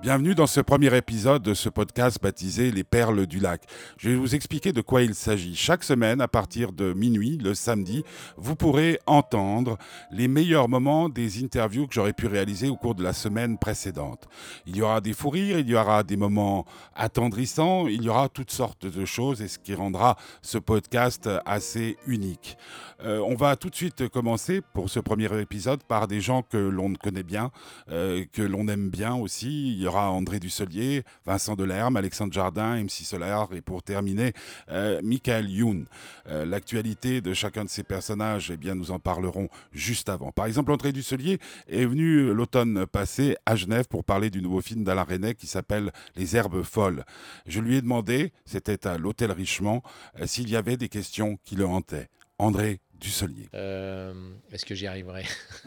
Bienvenue dans ce premier épisode de ce podcast baptisé Les Perles du Lac. Je vais vous expliquer de quoi il s'agit. Chaque semaine, à partir de minuit, le samedi, vous pourrez entendre les meilleurs moments des interviews que j'aurais pu réaliser au cours de la semaine précédente. Il y aura des fous rires, il y aura des moments attendrissants, il y aura toutes sortes de choses et ce qui rendra ce podcast assez unique. Euh, on va tout de suite commencer pour ce premier épisode par des gens que l'on connaît bien, euh, que l'on aime bien aussi. Aura André Dusselier, Vincent Delerme, Alexandre Jardin, MC Solar et pour terminer, euh, Michael Youn. Euh, l'actualité de chacun de ces personnages, eh bien, nous en parlerons juste avant. Par exemple, André Dusselier est venu l'automne passé à Genève pour parler du nouveau film d'Alain René qui s'appelle Les Herbes Folles. Je lui ai demandé, c'était à l'hôtel Richemont, euh, s'il y avait des questions qui le hantaient. André Dusselier. Est-ce que j'y arriverai?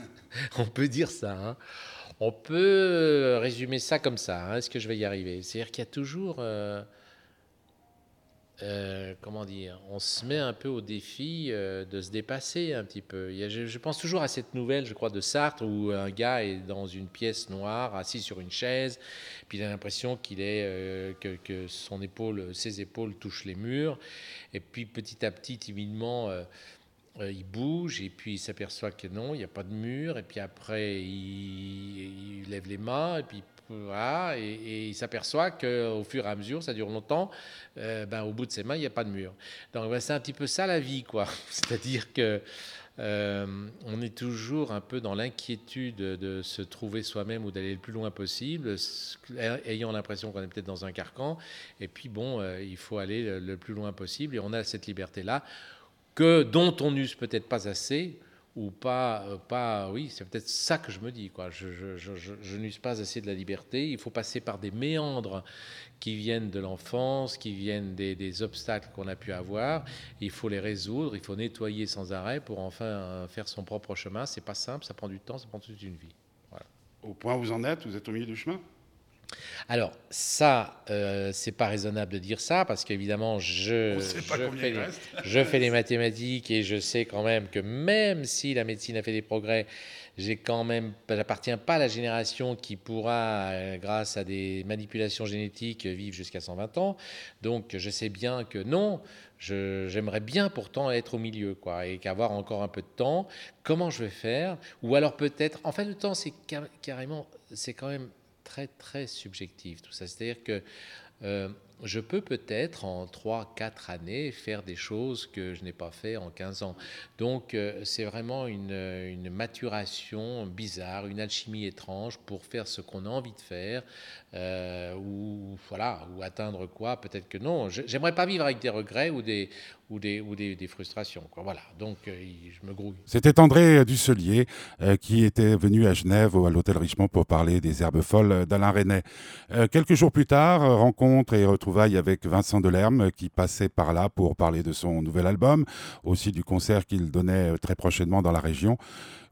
On peut dire ça. Hein? On peut résumer ça comme ça. Hein. Est-ce que je vais y arriver? C'est-à-dire qu'il y a toujours. Euh, euh, comment dire On se met un peu au défi euh, de se dépasser un petit peu. je, pense toujours à cette nouvelle, je crois, de Sartre, où un gars est dans une pièce noire, assis sur une chaise, puis il a l'impression qu'il est que, que, son épaule, ses épaules touchent les murs, et puis petit à petit, timidement euh, il bouge et puis il s'aperçoit que non, il n'y a pas de mur. Et puis après, il, lève les mains et puis voilà, et, il s'aperçoit qu'au fur et à mesure, ça dure longtemps, euh, ben, au bout de ses mains, il n'y a pas de mur. Donc ben, c'est un petit peu ça la vie, quoi. C'est-à-dire que euh, on est toujours un peu dans l'inquiétude de se trouver soi-même ou d'aller le plus loin possible, ayant l'impression qu'on est peut-être dans un carcan. Et puis bon, il faut aller le plus loin possible et on a cette liberté-là que dont on n'use peut-être pas assez ou pas, euh, pas oui, c'est peut-être ça que je me dis. Quoi. Je, n'use pas assez de la liberté. Il faut passer par des méandres qui viennent de l'enfance, qui viennent des, obstacles qu'on a pu avoir. Il faut les résoudre, il faut nettoyer sans arrêt pour enfin euh, faire son propre chemin. C'est pas simple, ça prend du temps, ça prend toute une vie. Au point où vous en êtes, vous êtes au milieu du chemin? Alors, ça, euh, c'est pas raisonnable de dire ça, parce qu'évidemment, je, je, fais les, mathématiques et je sais quand même que même si la médecine a fait des progrès, j'ai quand même, j'appartiens pas à la génération qui pourra, euh, grâce à des manipulations génétiques, vivre jusqu'à 120 ans. Donc, je sais bien que non, j'aimerais bien pourtant être au milieu, quoi, et qu'avoir encore un peu de temps. Comment je vais faire? Ou alors peut-être, en fait, le temps, c'est carrément, c'est quand même très, très subjectif tout ça. C'est-à-dire que euh, je peux peut-être en 3-4 années faire des choses que je n'ai pas fait en 15 ans. Donc euh, c'est vraiment une, maturation bizarre, une alchimie étrange pour faire ce qu'on a envie de faire, euh, ou voilà, ou atteindre quoi, peut-être que non. J'aimerais pas vivre avec des regrets ou des, ou des, ou des, frustrations. Quoi. Voilà, donc euh, je me grouille. C'était André Dusselier qui était venu à Genève, à l'hôtel Richemont, pour parler des herbes folles d'Alain René. Quelques jours plus tard, rencontre et avec Vincent Delerme qui passait par là pour parler de son nouvel album, aussi du concert qu'il donnait très prochainement dans la région.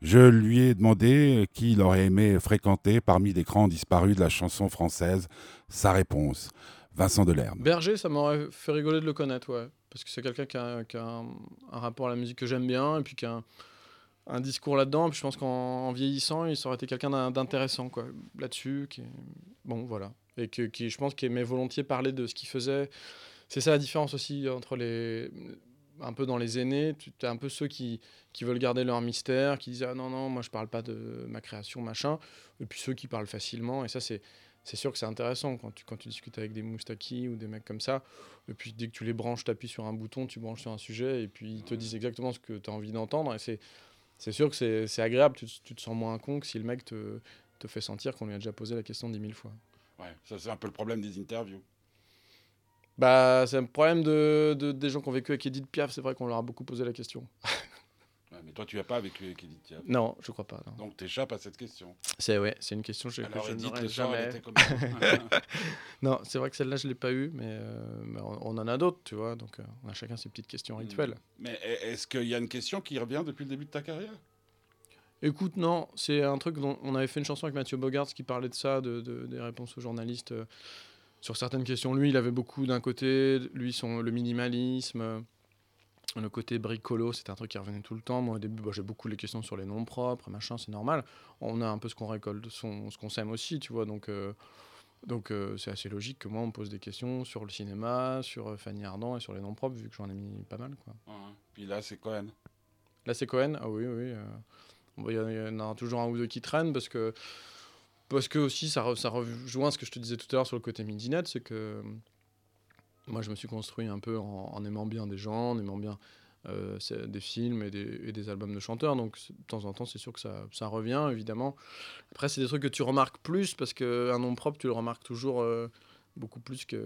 Je lui ai demandé qui il aurait aimé fréquenter parmi les grands disparus de la chanson française. Sa réponse. Vincent Delerme. Berger, ça m'aurait fait rigoler de le connaître, ouais parce que c'est quelqu'un qui a, un, rapport à la musique que j'aime bien, et puis qui a un, discours là-dedans. je pense qu'en vieillissant, il aurait été quelqu'un d'intéressant là-dessus. Bon, voilà. Et qui, je pense qu'il aimait volontiers parler de ce qu'il faisait. C'est ça la différence aussi entre les. Un peu dans les aînés, tu as un peu ceux qui, qui veulent garder leur mystère, qui disent Ah non, non, moi je parle pas de ma création, machin. Et puis ceux qui parlent facilement. Et ça, c'est c'est sûr que c'est intéressant quand tu, quand tu discutes avec des moustaki ou des mecs comme ça. Et puis dès que tu les branches, tu appuies sur un bouton, tu branches sur un sujet et puis ils te disent exactement ce que tu as envie d'entendre. Et c'est, c'est sûr que c'est, agréable, tu, tu, te sens moins con que si le mec te, te fait sentir qu'on lui a déjà posé la question dix mille fois. Ouais, ça c'est un peu le problème des interviews. Bah, c'est un problème de, de, des gens qui ont vécu avec Edith Piaf, c'est vrai qu'on leur a beaucoup posé la question. mais toi, tu n'as pas vécu avec Edith Piaf. Non, je crois pas. Donc, tu échappes à cette question. C'est ouais, c'est une question que je, Alors, je n'aurais jamais. non, c'est vrai que celle-là, je l'ai pas eue, mais, euh, on, en a d'autres, tu vois. Donc, euh, on a chacun ses petites questions hmm. rituelles. Mais est-ce qu'il y a une question qui revient depuis le début de ta carrière? Écoute, non, c'est un truc dont on avait fait une chanson avec Mathieu Bogart qui parlait de ça, de, des réponses aux journalistes euh, sur certaines questions. Lui, il avait beaucoup d'un côté, lui, son, le minimalisme le côté bricolo, c'était un truc qui revenait tout le temps. Moi, au début, bah, j'ai beaucoup les questions sur les noms propres, machin, c'est normal. On a un peu ce qu'on récolte, ce qu'on sème aussi, tu vois. Donc, euh, Donc euh, c'est assez logique que moi on me pose des questions sur le cinéma, sur euh, Fanny Ardant et sur les noms propres, vu que j'en ai mis pas mal. Quoi. Puis là, c'est Cohen. Là c'est Cohen? Ah oui, oui. Il y, en a- toujours un ou deux qui traînent parce que, aussi ça, ça rejoint ce que je te disais tout à l'heure sur le côté midinette, c'est que euh, moi je me suis construit un peu en, aimant bien des gens, en aimant bien euh, des films et des, albums de chanteurs. Donc de temps en temps, c'est sûr que ça, revient, évidemment. Après, c'est des trucs que tu remarques plus parce qu'un nom propre, tu le remarques toujours euh, beaucoup plus qu'un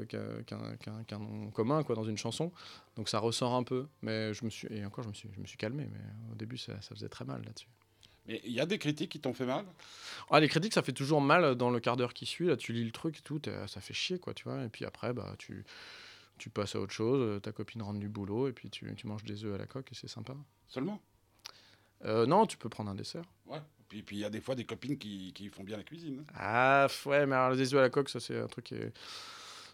nom commun dans une chanson. Donc ça ressort un peu. Mais je me suis, et encore, je me suis, calmé. Mais au début, ça faisait très mal là-dessus. Mais il y a des critiques qui t'ont fait mal? Ah, les critiques, ça fait toujours mal dans le quart d'heure qui suit. Là, tu lis le truc et tout, ça fait chier, quoi, tu vois. Et puis après, bah, tu, tu passes à autre chose. euh, Ta copine rentre du boulot et puis tu, tu manges des œufs à la coque et c'est sympa. Seulement? Euh, non, tu peux prendre un dessert. Ouais. Puis puis il y a des fois des copines qui, qui font bien la cuisine. hein. Ah, ouais, mais alors les œufs à la coque, ça, c'est un truc qui est.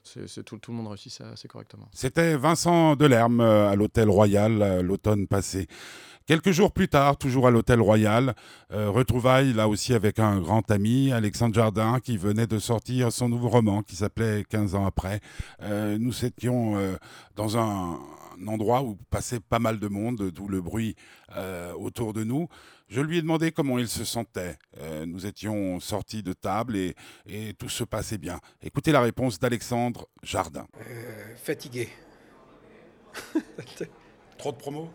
C'est c'est tout, tout le monde réussit ça assez correctement. C'était Vincent Delerme euh, à l'Hôtel Royal euh, l'automne passé. Quelques jours plus tard, toujours à l'Hôtel Royal, euh, retrouvailles là aussi avec un grand ami, Alexandre Jardin, qui venait de sortir son nouveau roman qui s'appelait 15 ans après. Euh, nous étions euh, dans un, un endroit où passait pas mal de monde, d'où le bruit euh, autour de nous. Je lui ai demandé comment il se sentait. Nous étions sortis de table et, et tout se passait bien. Écoutez la réponse d'Alexandre Jardin. Fatigué. Trop de promos?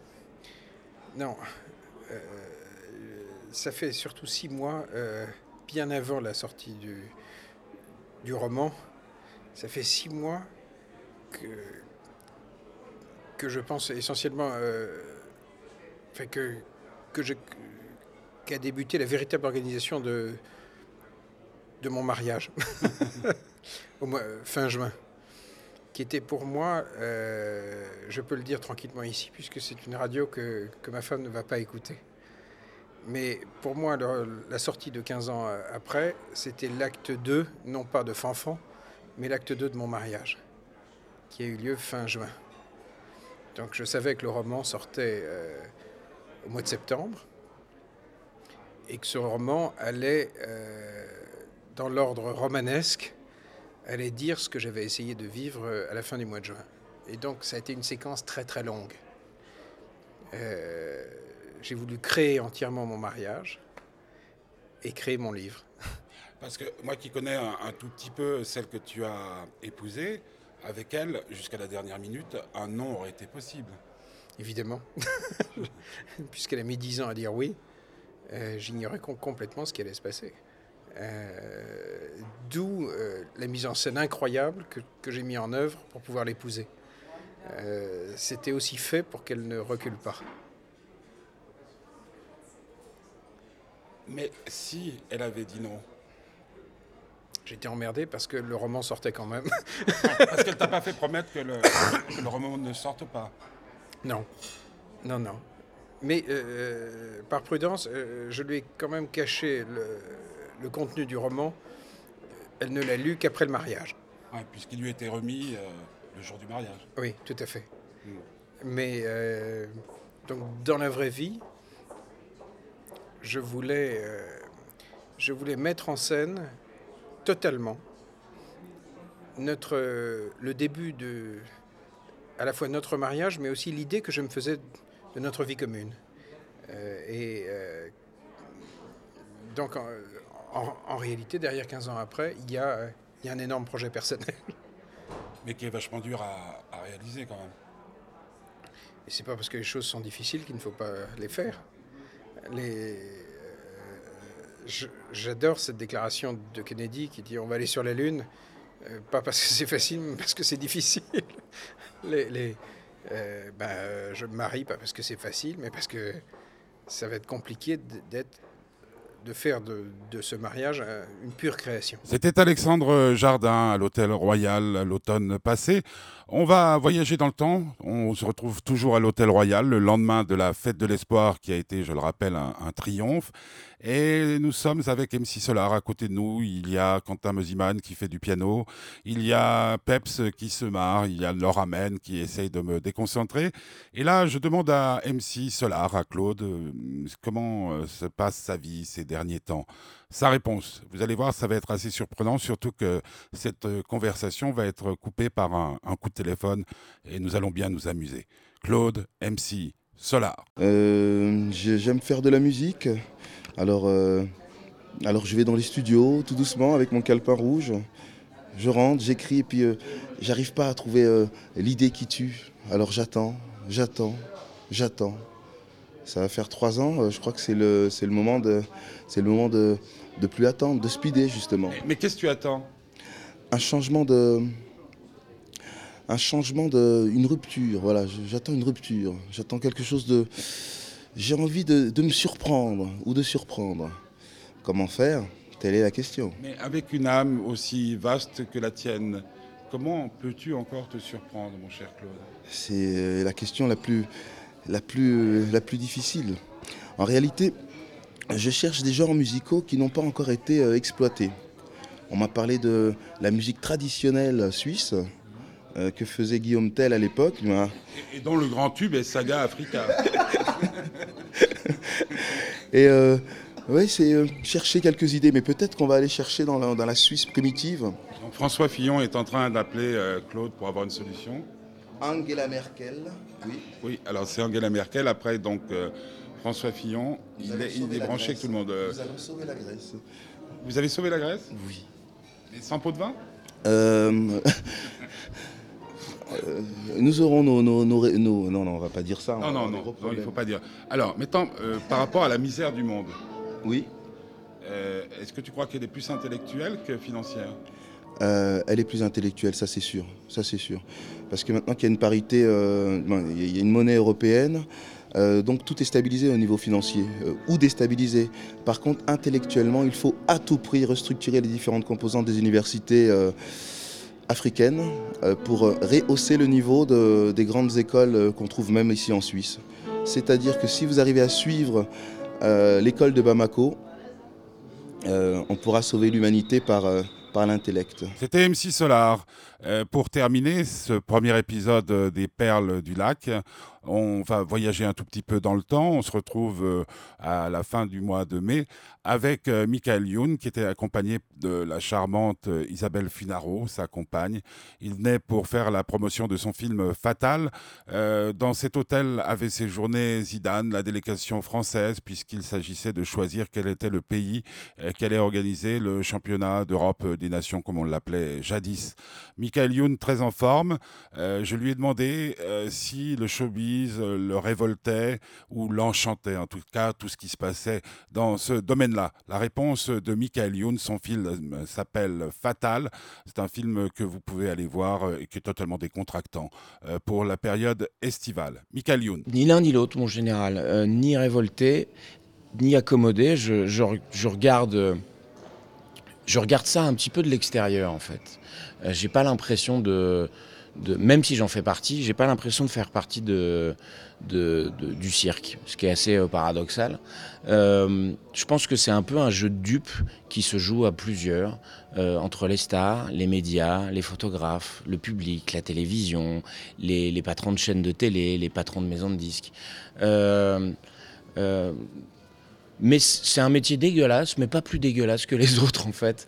Non. Euh, ça fait surtout six mois, euh, bien avant la sortie du, du roman, ça fait six mois que, que je pense essentiellement euh, que, que je- qu'a débuté la véritable organisation de, de mon mariage, au mois, fin juin, qui était pour moi, euh, je peux le dire tranquillement ici, puisque c'est une radio que, que ma femme ne va pas écouter. Mais pour moi, la sortie de 15 ans euh, après, c'était l'acte 2, non pas de Fanfan, mais l'acte 2 de mon mariage, qui a eu lieu fin juin. Donc je savais que le roman sortait euh, au mois de septembre, et que ce roman allait, dans l'ordre romanesque, allait dire ce que j'avais essayé de vivre euh, à la fin du mois de juin. Et donc ça a été une séquence très très longue. Euh, j'ai voulu créer entièrement mon mariage et créer mon livre. Parce que moi qui connais un, un tout petit peu celle que tu as épousée, avec elle, jusqu'à la dernière minute, un non aurait été possible. Évidemment, puisqu'elle a mis 10 ans à dire oui, euh, j'ignorais com- complètement ce qui allait se passer. Euh, D'où euh, la mise en scène incroyable que, que j'ai mis en œuvre pour pouvoir l'épouser. Euh, C'était aussi fait pour qu'elle ne recule pas. Mais si elle avait dit non, J'étais emmerdé parce que le roman sortait quand même. parce qu'elle t'a pas fait promettre que le, que le roman ne sorte pas. Non, non, non. Mais par prudence, je lui ai quand même caché le, le contenu du roman. Elle ne l'a lu qu'après le mariage. Ouais, Puisqu'il lui était remis euh, le jour du mariage. Oui, tout à fait. Mm. Mais euh, donc dans la vraie vie, je voulais, euh, je voulais mettre en scène totalement notre, le début de, à la fois notre mariage, mais aussi l'idée que je me faisais de notre vie commune. Euh, et euh, donc en, réalité, derrière 15 ans après, il y a, euh, il y a un énorme projet personnel. Mais qui est vachement dur à, à réaliser quand même. Et c'est pas parce que les choses sont difficiles qu'il ne faut pas les faire. Les, euh, J'adore cette déclaration de Kennedy qui dit on va aller sur la Lune, euh, pas parce que c'est facile, mais parce que c'est difficile. Les, les, euh, ben, euh, je me marie pas parce que c'est facile, mais parce que ça va être compliqué d'être, de faire de, ce mariage euh, une pure création. C'était Alexandre Jardin à l'Hôtel Royal l'automne passé. On va voyager dans le temps. On se retrouve toujours à l'Hôtel Royal le lendemain de la fête de l'espoir qui a été, je le rappelle, un triomphe. Et nous sommes avec MC Solar. À côté de nous, il y a Quentin Mosiman qui fait du piano. Il y a Peps qui se marre. Il y a Laura Men qui essaye de me déconcentrer. Et là, je demande à MC Solar, à Claude, euh, comment euh, se passe sa vie ces derniers temps? Sa réponse, vous allez voir, ça va être assez surprenant, surtout que cette euh, conversation va être coupée par un, coup de téléphone et nous allons bien nous amuser. Claude, MC, Solar. J'ai- J'aime faire de la musique. Alors, euh, alors je vais dans les studios tout doucement avec mon calepin rouge. Je rentre, j'écris et puis euh, j'arrive pas à trouver euh, l'idée qui tue. Alors j'attends, j'attends, j'attends. Ça va faire trois ans. je crois que c'est le, c'est le moment de, c'est le moment de, de plus attendre, de speeder justement. Mais qu'est-ce que tu attends? Un changement de, un changement de, une rupture. Voilà, j'attends une rupture. J'attends quelque chose de, j'ai envie de, de me surprendre ou de surprendre. Comment faire? Telle est la question. Mais avec une âme aussi vaste que la tienne, comment peux-tu encore te surprendre, mon cher Claude? C'est euh, la question la plus, la plus, la plus difficile. En réalité, je cherche des genres musicaux qui n'ont pas encore été euh, exploités. On m'a parlé de la musique traditionnelle suisse euh, que faisait Guillaume Tell à l'époque. M'a- Et dont le grand tube est Saga Africa. Et euh, ouais, c'est euh, chercher quelques idées, mais peut-être qu'on va aller chercher dans la, dans la Suisse primitive. Donc, François Fillon est en train d'appeler euh, Claude pour avoir une solution. Angela Merkel, oui. Oui, alors c'est Angela Merkel. Après, donc, François Fillon, Nous il est, il branché avec tout le monde. Nous allons sauver la Grèce. Vous avez sauvé la Grèce? Oui. Et sans pot de vin? Euh, nous aurons nos, nos, nos ré- nos- Non, non, on va pas dire ça. on Non, non, non, non, il faut pas dire. Alors, maintenant, euh, par rapport à la misère du monde, Oui. euh, est-ce que tu crois qu'elle est plus intellectuelle que financière? Elle est plus intellectuelle, ça c'est sûr, ça c'est sûr. Parce que maintenant qu'il y a une parité, bon, il y a une monnaie européenne, euh, donc tout est stabilisé au niveau financier euh, ou déstabilisé. Par contre, intellectuellement, il faut à tout prix restructurer les différentes composantes des universités euh, africaines euh, pour euh, rehausser le niveau de- des grandes écoles euh, qu'on trouve même ici en Suisse. C'est-à-dire que si vous arrivez à suivre l'école de Bamako, on pourra sauver l'humanité par, par l'intellect. C'était MC Solar. Pour terminer ce premier épisode des Perles du Lac, on va voyager un tout petit peu dans le temps. On se retrouve euh, à la fin du mois de mai avec euh, Michael Youn, qui était accompagné de la charmante euh, Isabelle Finaro, sa compagne. Il venait pour faire la promotion de son film Fatal. Dans cet hôtel avait séjourné Zidane, la délégation française, puisqu'il s'agissait de choisir quel était le pays euh, qui allait organiser le championnat d'Europe des nations, comme on l'appelait jadis. Michael Youn, très en forme, je lui ai demandé si le showbiz euh, le révoltait ou l'enchantait, en tout cas tout ce qui se passait dans ce domaine-là. La réponse de Michael Youn, son film s'appelle Fatal. C'est un film que vous pouvez aller voir euh, et qui est totalement décontractant euh, pour la période estivale. Michael Youn. Ni l'un ni l'autre, mon général. Ni révolté, ni accommodé. Je, regarde, je regarde ça un petit peu de l'extérieur, en fait. Euh, j'ai pas l'impression de, même si j'en fais partie, j'ai pas l'impression de faire partie du cirque, ce qui est assez euh, paradoxal. Euh, je pense que c'est un peu un jeu de dupes qui se joue à plusieurs, euh, entre les stars, les médias, les photographes, le public, la télévision, les, patrons de chaînes de télé, les patrons de maisons de disques. Mais c'est un métier dégueulasse, mais pas plus dégueulasse que les autres en fait.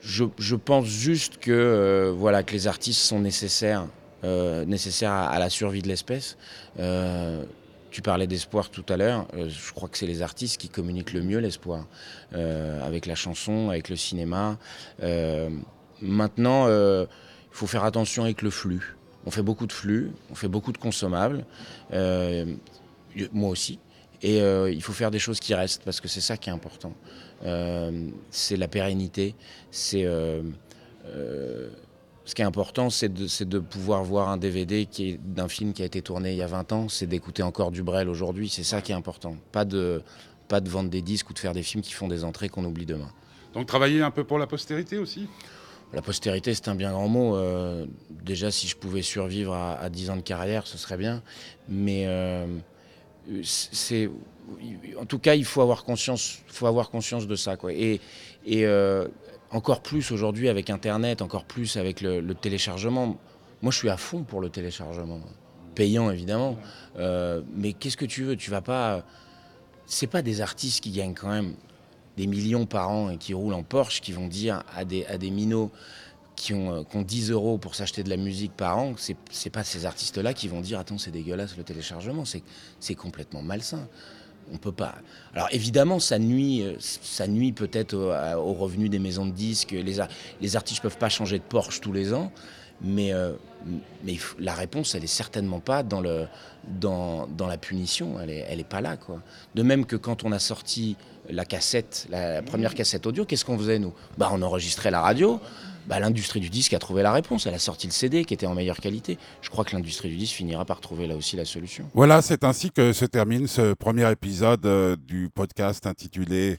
Je, je pense juste que, euh, voilà, que les artistes sont nécessaires, euh, nécessaires à, la survie de l'espèce. Euh, tu parlais d'espoir tout à l'heure. euh, je crois que c'est les artistes qui communiquent le mieux l'espoir, euh, avec la chanson, avec le cinéma. Euh, maintenant, il faut faire attention avec le flux. On fait beaucoup de flux, on fait beaucoup de consommables, moi aussi. Et euh, il faut faire des choses qui restent parce que c'est ça qui est important. Euh, c'est la pérennité. C'est euh, ce qui est important, c'est de, pouvoir voir un DVD d'un film qui a été tourné il y a 20 ans, c'est d'écouter encore du Brel aujourd'hui. C'est ça qui est important. Pas de, pas de vendre des disques ou de faire des films qui font des entrées qu'on oublie demain. Donc travailler un peu pour la postérité aussi? La postérité, c'est un bien grand mot. Euh, déjà, si je pouvais survivre à, à 10 ans de carrière, ce serait bien. Mais, euh, c'est en tout cas, il faut avoir conscience, faut avoir conscience de ça, quoi. Et, euh, encore plus aujourd'hui avec Internet, encore plus avec le, téléchargement. Moi, je suis à fond pour le téléchargement, payant évidemment. Euh, mais qu'est-ce que tu veux? Tu vas pas. C'est pas des artistes qui gagnent quand même des millions par an et qui roulent en Porsche qui vont dire à des, à des minots qui ont, euh, qui ont 10 euros pour s'acheter de la musique par an, c'est, c'est pas ces artistes-là qui vont dire Attends, c'est dégueulasse le téléchargement. C'est, complètement malsain on peut pas. Alors évidemment, ça nuit, euh, ça nuit peut-être au, revenu des maisons de disques. Les, les artistes peuvent pas changer de Porsche tous les ans, mais, euh, mais la réponse, elle est certainement pas dans, le, dans, dans la punition. Elle est, elle est pas là, quoi. De même que quand on a sorti la cassette, la, première cassette audio, qu'est-ce qu'on faisait nous? Bah, on enregistrait la radio. Bah, l'industrie du disque a trouvé la réponse. Elle a sorti le CD qui était en meilleure qualité. Je crois que l'industrie du disque finira par trouver là aussi la solution. Voilà, c'est ainsi que se termine ce premier épisode euh, du podcast intitulé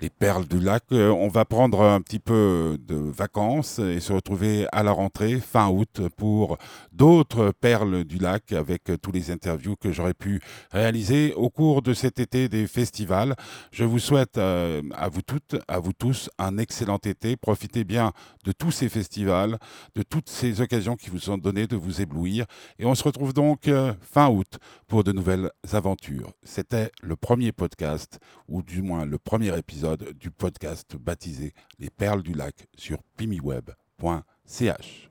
les perles du lac. Euh, on va prendre un petit peu de vacances et se retrouver à la rentrée fin août pour d'autres perles du lac avec tous les interviews que j'aurais pu réaliser au cours de cet été des festivals. Je vous souhaite euh, à vous toutes, à vous tous un excellent été. Profitez bien de tous ces festivals, de toutes ces occasions qui vous sont données de vous éblouir. Et on se retrouve donc euh, fin août pour de nouvelles aventures. C'était le premier podcast, ou du moins le premier du podcast baptisé Les Perles du Lac sur pimiweb.ch.